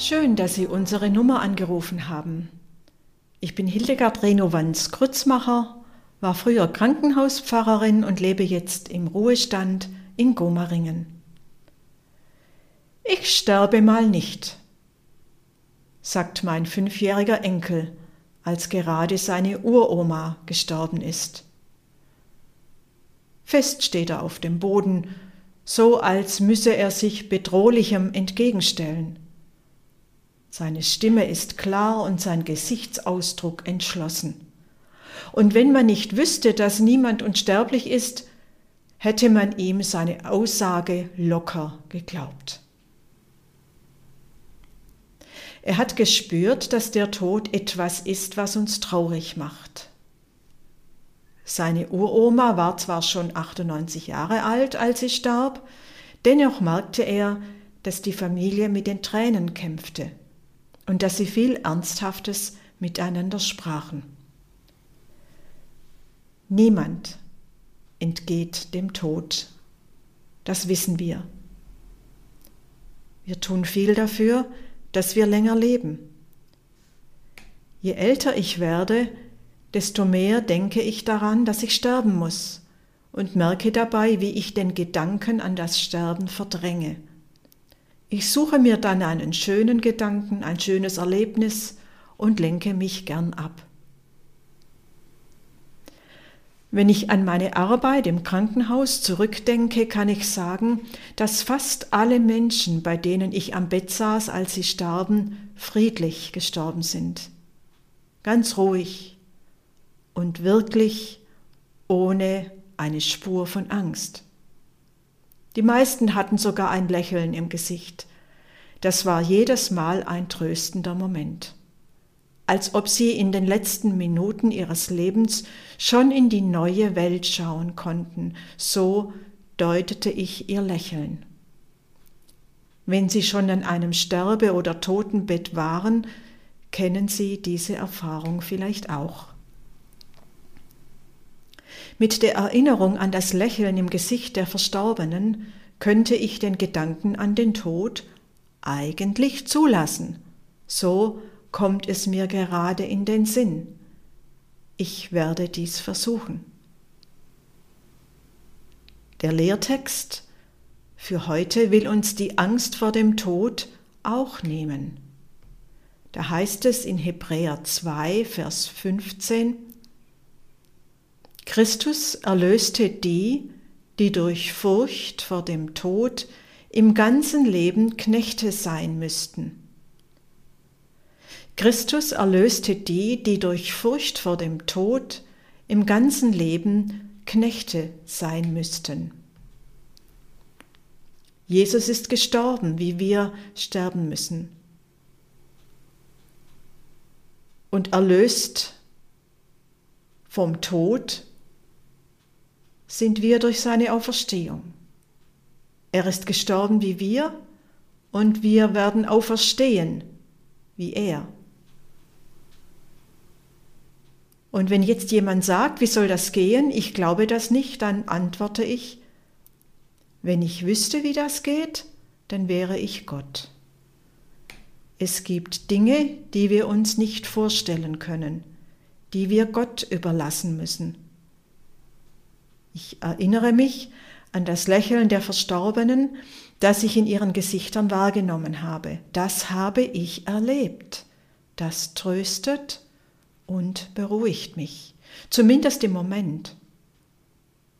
Schön, dass Sie unsere Nummer angerufen haben. Ich bin Hildegard Renovanz Krützmacher, war früher Krankenhauspfarrerin und lebe jetzt im Ruhestand in Gomaringen. Ich sterbe mal nicht, sagt mein fünfjähriger Enkel, als gerade seine Uroma gestorben ist. Fest steht er auf dem Boden, so als müsse er sich bedrohlichem entgegenstellen. Seine Stimme ist klar und sein Gesichtsausdruck entschlossen. Und wenn man nicht wüsste, dass niemand unsterblich ist, hätte man ihm seine Aussage locker geglaubt. Er hat gespürt, dass der Tod etwas ist, was uns traurig macht. Seine Uroma war zwar schon 98 Jahre alt, als sie starb, dennoch merkte er, dass die Familie mit den Tränen kämpfte und dass sie viel Ernsthaftes miteinander sprachen. Niemand entgeht dem Tod, das wissen wir. Wir tun viel dafür, dass wir länger leben. Je älter ich werde, desto mehr denke ich daran, dass ich sterben muss und merke dabei, wie ich den Gedanken an das Sterben verdränge. Ich suche mir dann einen schönen Gedanken, ein schönes Erlebnis und lenke mich gern ab. Wenn ich an meine Arbeit im Krankenhaus zurückdenke, kann ich sagen, dass fast alle Menschen, bei denen ich am Bett saß, als sie starben, friedlich gestorben sind. Ganz ruhig und wirklich ohne eine Spur von Angst. Die meisten hatten sogar ein Lächeln im Gesicht. Das war jedes Mal ein tröstender Moment als ob sie in den letzten Minuten ihres Lebens schon in die neue Welt schauen konnten, so deutete ich ihr Lächeln. Wenn sie schon an einem Sterbe- oder Totenbett waren, kennen sie diese Erfahrung vielleicht auch. Mit der Erinnerung an das Lächeln im Gesicht der Verstorbenen könnte ich den Gedanken an den Tod eigentlich zulassen, so kommt es mir gerade in den Sinn. Ich werde dies versuchen. Der Lehrtext für heute will uns die Angst vor dem Tod auch nehmen. Da heißt es in Hebräer 2, Vers 15, Christus erlöste die, die durch Furcht vor dem Tod im ganzen Leben Knechte sein müssten. Christus erlöste die, die durch Furcht vor dem Tod im ganzen Leben Knechte sein müssten. Jesus ist gestorben, wie wir sterben müssen. Und erlöst vom Tod sind wir durch seine Auferstehung. Er ist gestorben wie wir und wir werden auferstehen wie er. Und wenn jetzt jemand sagt, wie soll das gehen, ich glaube das nicht, dann antworte ich, wenn ich wüsste, wie das geht, dann wäre ich Gott. Es gibt Dinge, die wir uns nicht vorstellen können, die wir Gott überlassen müssen. Ich erinnere mich an das Lächeln der Verstorbenen, das ich in ihren Gesichtern wahrgenommen habe. Das habe ich erlebt. Das tröstet und beruhigt mich, zumindest im Moment.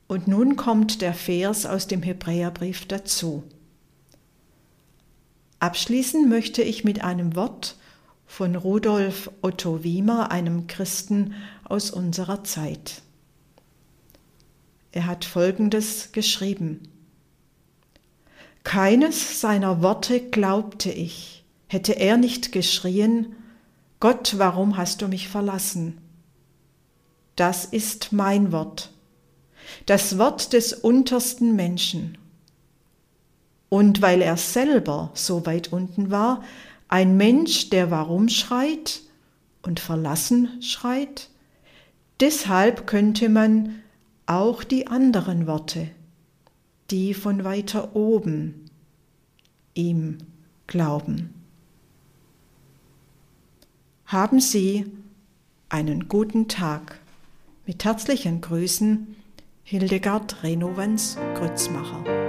Und nun kommt der Vers aus dem Hebräerbrief dazu. Abschließen möchte ich mit einem Wort von Rudolf Otto Wiemer, einem Christen aus unserer Zeit. Er hat Folgendes geschrieben. Keines seiner Worte glaubte ich, hätte er nicht geschrien, Gott, warum hast du mich verlassen? Das ist mein Wort, das Wort des untersten Menschen. Und weil er selber so weit unten war, ein Mensch, der warum schreit und verlassen schreit, deshalb könnte man auch die anderen Worte, die von weiter oben ihm glauben. Haben Sie einen guten Tag. Mit herzlichen Grüßen, Hildegard Renowens-Grützmacher.